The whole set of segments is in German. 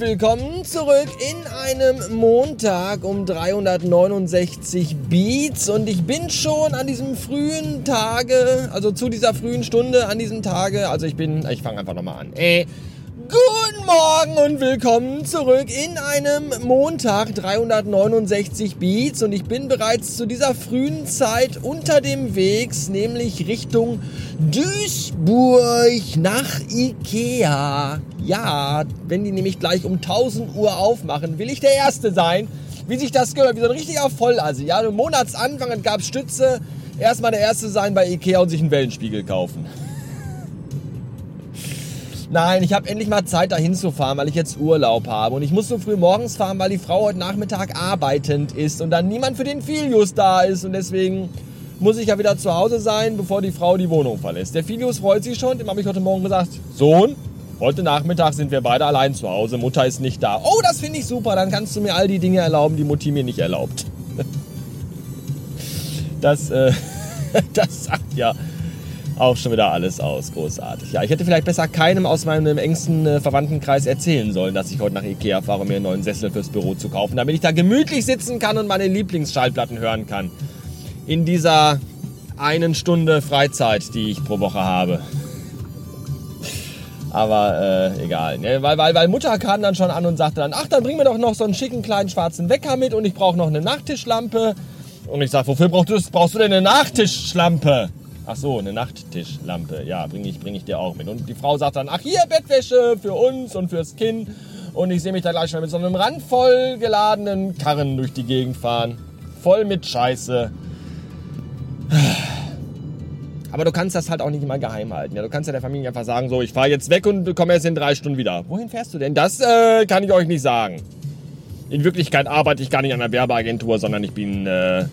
willkommen zurück in einem Montag um 369 Beats und ich bin schon an diesem frühen Tage, also zu dieser frühen Stunde an diesem Tage, also ich bin, ich fange einfach nochmal an. Äh, Guten Morgen und willkommen zurück in einem Montag 369 Beats und ich bin bereits zu dieser frühen Zeit unter dem Weg, nämlich Richtung Duisburg nach Ikea. Ja, wenn die nämlich gleich um 1000 Uhr aufmachen, will ich der Erste sein, wie sich das gehört, wie so ein richtiger Vollasi. Ja, im Monatsanfang gab es Stütze, erstmal der Erste sein bei Ikea und sich einen Wellenspiegel kaufen. Nein, ich habe endlich mal Zeit dahin zu fahren, weil ich jetzt Urlaub habe. Und ich muss so früh morgens fahren, weil die Frau heute Nachmittag arbeitend ist und dann niemand für den Filius da ist. Und deswegen muss ich ja wieder zu Hause sein, bevor die Frau die Wohnung verlässt. Der Filius freut sich schon. Dem habe ich heute Morgen gesagt, Sohn, heute Nachmittag sind wir beide allein zu Hause. Mutter ist nicht da. Oh, das finde ich super. Dann kannst du mir all die Dinge erlauben, die Mutti mir nicht erlaubt. Das, äh, das sagt ja auch schon wieder alles aus. Großartig. Ja, ich hätte vielleicht besser keinem aus meinem engsten äh, Verwandtenkreis erzählen sollen, dass ich heute nach Ikea fahre, um mir einen neuen Sessel fürs Büro zu kaufen, damit ich da gemütlich sitzen kann und meine Lieblingsschallplatten hören kann. In dieser einen Stunde Freizeit, die ich pro Woche habe. Aber äh, egal. Ne? Weil, weil, weil Mutter kam dann schon an und sagte dann, ach, dann bring mir doch noch so einen schicken kleinen schwarzen Wecker mit und ich brauche noch eine Nachttischlampe. Und ich sag, wofür brauchst du, brauchst du denn eine Nachttischlampe? Ach so, eine Nachttischlampe. Ja, bringe ich, bring ich dir auch mit. Und die Frau sagt dann, ach hier, Bettwäsche für uns und fürs Kind. Und ich sehe mich da gleich schon mit so einem randvoll geladenen Karren durch die Gegend fahren. Voll mit Scheiße. Aber du kannst das halt auch nicht immer geheim halten. Ja, du kannst ja der Familie einfach sagen, so, ich fahre jetzt weg und komme erst in drei Stunden wieder. Wohin fährst du denn? Das äh, kann ich euch nicht sagen. In Wirklichkeit arbeite ich gar nicht an einer Werbeagentur, sondern ich bin äh,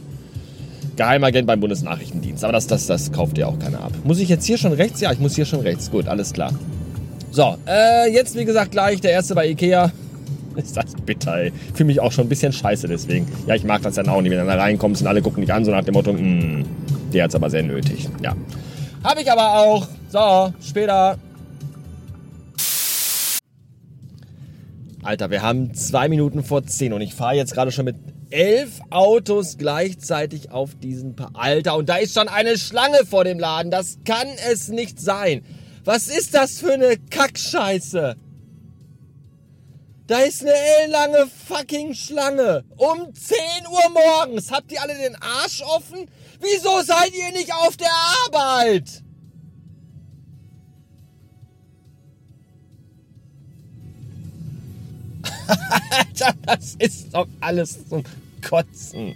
Geheimagent beim Bundesnachrichtendienst. Aber das, das, das kauft ja auch keiner ab. Muss ich jetzt hier schon rechts? Ja, ich muss hier schon rechts. Gut, alles klar. So, äh, jetzt wie gesagt gleich der erste bei Ikea. Ist das bitter, ey. Fühle mich auch schon ein bisschen scheiße deswegen. Ja, ich mag das dann auch nicht, wenn du da reinkommst und alle gucken dich an, so nach dem Motto, mh, der hat's aber sehr nötig. Ja. Hab ich aber auch. So, später. Alter, wir haben zwei Minuten vor zehn und ich fahre jetzt gerade schon mit elf Autos gleichzeitig auf diesen pa Alter, und da ist schon eine Schlange vor dem Laden. Das kann es nicht sein. Was ist das für eine Kackscheiße? Da ist eine ellenlange fucking Schlange. Um 10 Uhr morgens. Habt ihr alle den Arsch offen? Wieso seid ihr nicht auf der Arbeit? Alter, das ist doch alles zum Kotzen.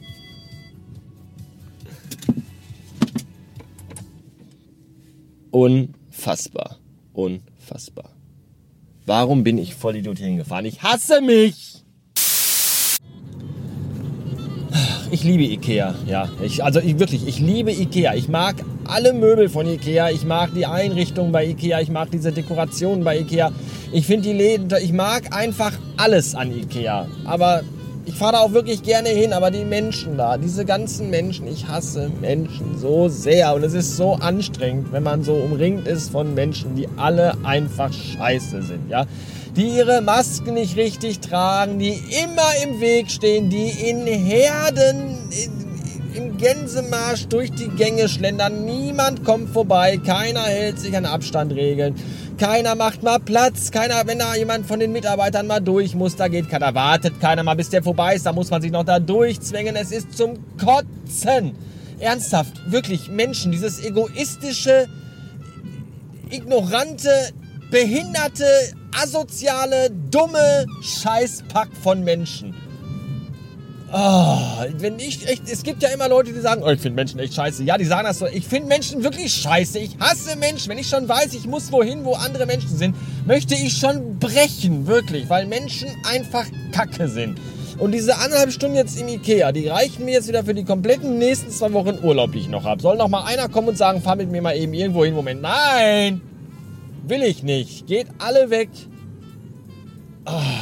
Unfassbar. Unfassbar. Warum bin ich voll Idiot hier hingefahren? Ich hasse mich! Ich liebe Ikea, ja. Ich, also ich, wirklich, ich liebe Ikea. Ich mag alle Möbel von Ikea. Ich mag die Einrichtung bei Ikea. Ich mag diese Dekorationen bei Ikea. Ich finde die Läden, ich mag einfach alles an Ikea. Aber ich fahre da auch wirklich gerne hin. Aber die Menschen da, diese ganzen Menschen, ich hasse Menschen so sehr. Und es ist so anstrengend, wenn man so umringt ist von Menschen, die alle einfach scheiße sind, ja die ihre Masken nicht richtig tragen, die immer im Weg stehen, die in Herden im Gänsemarsch durch die Gänge schlendern. Niemand kommt vorbei, keiner hält sich an Abstandregeln. Keiner macht mal Platz, keiner, wenn da jemand von den Mitarbeitern mal durch muss, da geht keiner, wartet keiner mal, bis der vorbei ist, da muss man sich noch da durchzwängen. Es ist zum Kotzen. Ernsthaft, wirklich, Menschen, dieses egoistische, ignorante, behinderte, asoziale, dumme Scheißpack von Menschen. Oh, wenn ich echt, es gibt ja immer Leute, die sagen, oh, ich finde Menschen echt scheiße. Ja, die sagen das so. Ich finde Menschen wirklich scheiße. Ich hasse Menschen. Wenn ich schon weiß, ich muss wohin, wo andere Menschen sind, möchte ich schon brechen, wirklich, weil Menschen einfach Kacke sind. Und diese anderthalb Stunden jetzt im Ikea, die reichen mir jetzt wieder für die kompletten nächsten zwei Wochen Urlaub, die ich noch habe. Soll noch mal einer kommen und sagen, fahr mit mir mal eben irgendwo hin. Moment, nein! Will ich nicht. Geht alle weg. Oh.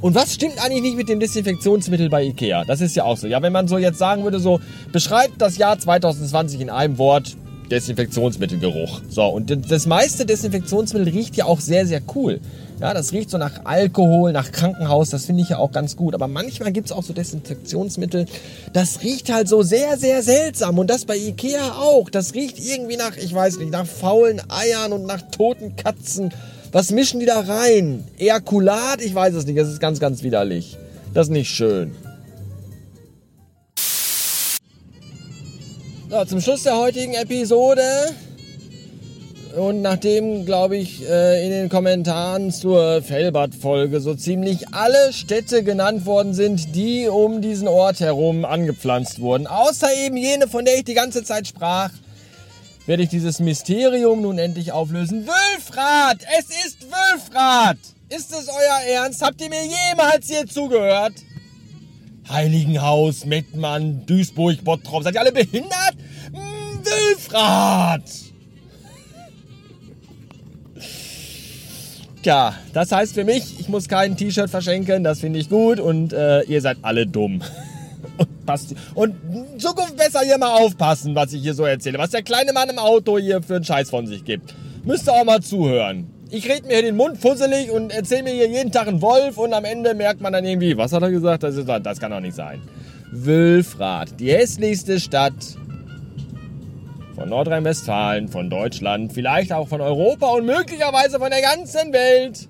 Und was stimmt eigentlich nicht mit dem Desinfektionsmittel bei Ikea? Das ist ja auch so. Ja, wenn man so jetzt sagen würde, so beschreibt das Jahr 2020 in einem Wort, Desinfektionsmittelgeruch. So, und das meiste Desinfektionsmittel riecht ja auch sehr, sehr cool. Ja, das riecht so nach Alkohol, nach Krankenhaus, das finde ich ja auch ganz gut. Aber manchmal gibt es auch so Desinfektionsmittel, das riecht halt so sehr, sehr seltsam. Und das bei Ikea auch. Das riecht irgendwie nach, ich weiß nicht, nach faulen Eiern und nach toten Katzen. Was mischen die da rein? Ejakulat? Ich weiß es nicht. Das ist ganz, ganz widerlich. Das ist nicht schön. So, zum Schluss der heutigen Episode und nachdem, glaube ich, äh, in den Kommentaren zur Fellbad-Folge so ziemlich alle Städte genannt worden sind, die um diesen Ort herum angepflanzt wurden, außer eben jene, von der ich die ganze Zeit sprach, werde ich dieses Mysterium nun endlich auflösen. Wülfrath! Es ist Wülfrath! Ist es euer Ernst? Habt ihr mir jemals hier zugehört? Heiligenhaus, Mettmann, Duisburg, Bottrop. Seid ihr alle behindert? Wülfrath! Tja, das heißt für mich, ich muss kein T-Shirt verschenken, das finde ich gut und äh, ihr seid alle dumm. Und, passt, und in Zukunft besser hier mal aufpassen, was ich hier so erzähle. Was der kleine Mann im Auto hier für einen Scheiß von sich gibt. Müsst ihr auch mal zuhören. Ich rede mir hier den Mund fusselig und erzähle mir hier jeden Tag einen Wolf und am Ende merkt man dann irgendwie, was hat er gesagt? Das, ist, das kann doch nicht sein. Wülfrath, die hässlichste Stadt von Nordrhein-Westfalen, von Deutschland, vielleicht auch von Europa und möglicherweise von der ganzen Welt,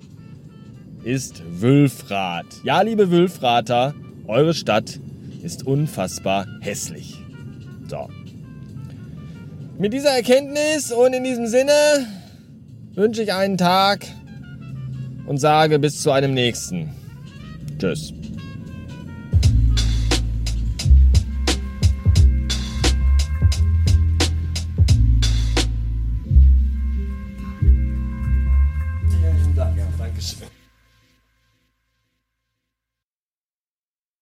ist Wülfrath. Ja, liebe Wülfrather, eure Stadt ist unfassbar hässlich. So. Mit dieser Erkenntnis und in diesem Sinne wünsche ich einen Tag und sage bis zu einem nächsten. Tschüss.